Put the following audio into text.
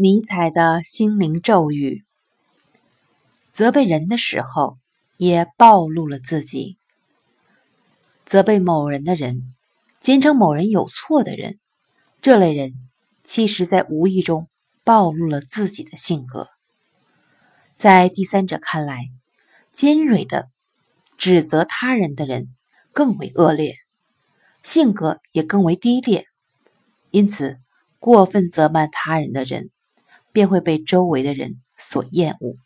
尼采的心灵咒语：责备人的时候，也暴露了自己。责备某人的人，坚称某人有错的人，这类人其实在无意中暴露了自己的性格。在第三者看来，尖锐的指责他人的人更为恶劣，性格也更为低劣，因此过分责骂他人的人。便会被周围的人所厌恶。